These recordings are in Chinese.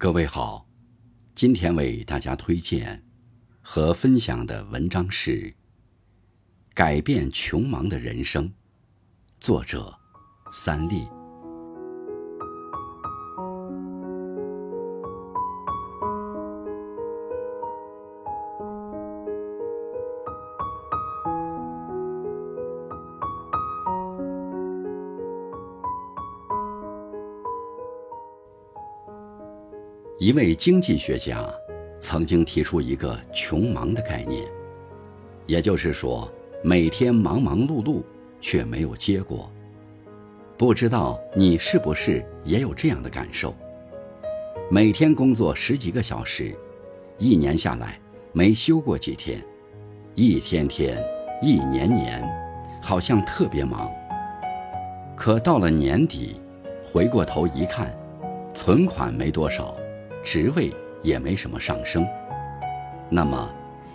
各位好，今天为大家推荐和分享的文章是《改变穷忙的人生》，作者三立。一位经济学家曾经提出一个“穷忙”的概念，也就是说，每天忙忙碌碌却没有结果。不知道你是不是也有这样的感受？每天工作十几个小时，一年下来没休过几天，一天天、一年年，好像特别忙。可到了年底，回过头一看，存款没多少。职位也没什么上升，那么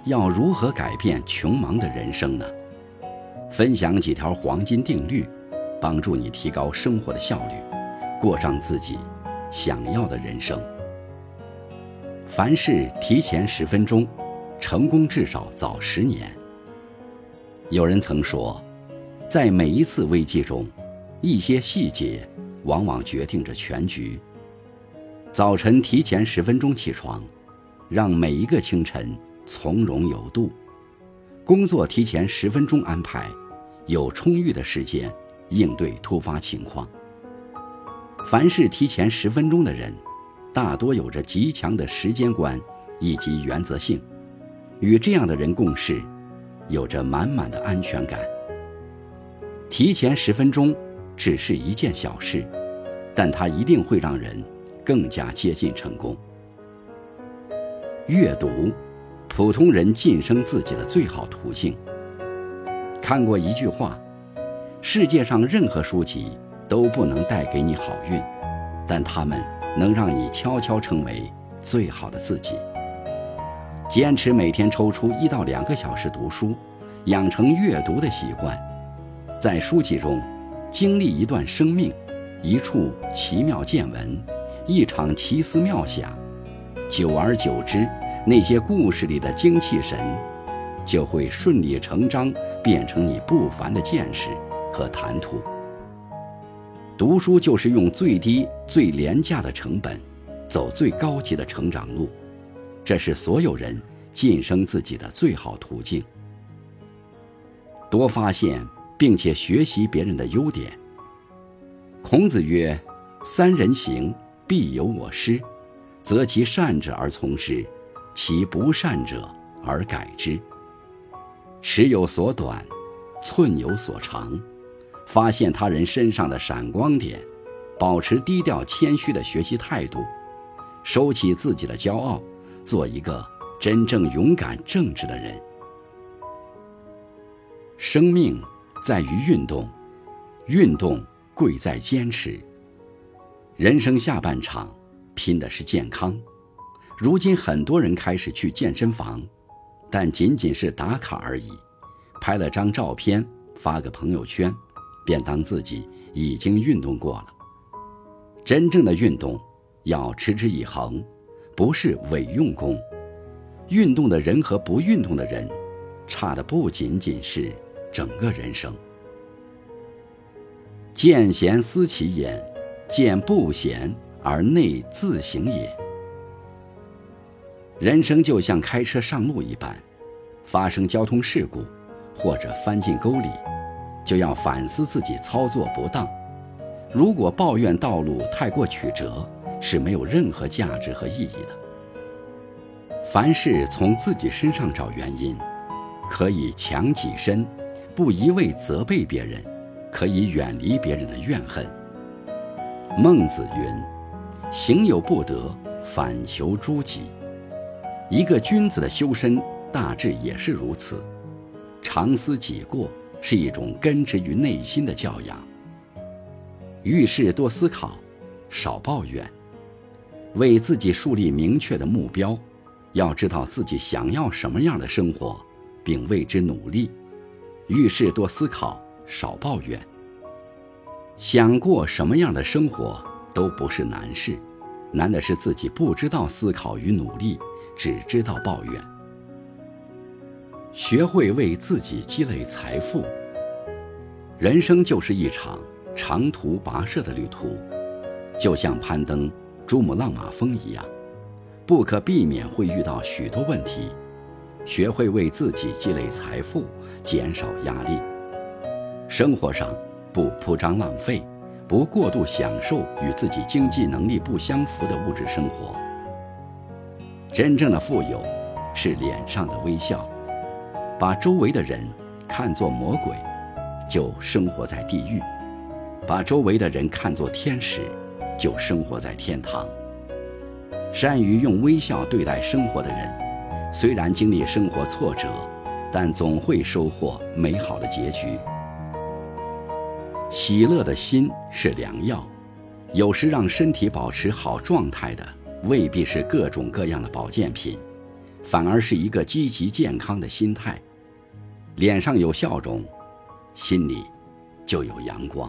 要如何改变穷忙的人生呢？分享几条黄金定律，帮助你提高生活的效率，过上自己想要的人生。凡事提前十分钟，成功至少早十年。有人曾说，在每一次危机中，一些细节往往决定着全局。早晨提前十分钟起床，让每一个清晨从容有度；工作提前十分钟安排，有充裕的时间应对突发情况。凡是提前十分钟的人，大多有着极强的时间观以及原则性。与这样的人共事，有着满满的安全感。提前十分钟只是一件小事，但它一定会让人。更加接近成功。阅读，普通人晋升自己的最好途径。看过一句话：世界上任何书籍都不能带给你好运，但它们能让你悄悄成为最好的自己。坚持每天抽出一到两个小时读书，养成阅读的习惯，在书籍中经历一段生命，一处奇妙见闻。一场奇思妙想，久而久之，那些故事里的精气神，就会顺理成章变成你不凡的见识和谈吐。读书就是用最低、最廉价的成本，走最高级的成长路，这是所有人晋升自己的最好途径。多发现并且学习别人的优点。孔子曰：“三人行。”必有我师，择其善者而从之，其不善者而改之。尺有所短，寸有所长。发现他人身上的闪光点，保持低调谦虚的学习态度，收起自己的骄傲，做一个真正勇敢正直的人。生命在于运动，运动贵在坚持。人生下半场，拼的是健康。如今很多人开始去健身房，但仅仅是打卡而已，拍了张照片发个朋友圈，便当自己已经运动过了。真正的运动要持之以恒，不是伪用功。运动的人和不运动的人，差的不仅仅是整个人生。见贤思齐焉。见不贤而内自省也。人生就像开车上路一般，发生交通事故或者翻进沟里，就要反思自己操作不当。如果抱怨道路太过曲折，是没有任何价值和意义的。凡事从自己身上找原因，可以强己身；不一味责备别人，可以远离别人的怨恨。孟子云：“行有不得，反求诸己。”一个君子的修身大致也是如此。常思己过是一种根植于内心的教养。遇事多思考，少抱怨，为自己树立明确的目标。要知道自己想要什么样的生活，并为之努力。遇事多思考，少抱怨。想过什么样的生活都不是难事，难的是自己不知道思考与努力，只知道抱怨。学会为自己积累财富。人生就是一场长途跋涉的旅途，就像攀登珠穆朗玛峰一样，不可避免会遇到许多问题。学会为自己积累财富，减少压力。生活上不铺张浪费，不过度享受与自己经济能力不相符的物质生活。真正的富有，是脸上的微笑。把周围的人看作魔鬼，就生活在地狱；把周围的人看作天使，就生活在天堂。善于用微笑对待生活的人。虽然经历生活挫折，但总会收获美好的结局。喜乐的心是良药，有时让身体保持好状态的，未必是各种各样的保健品，反而是一个积极健康的心态。脸上有笑容，心里就有阳光。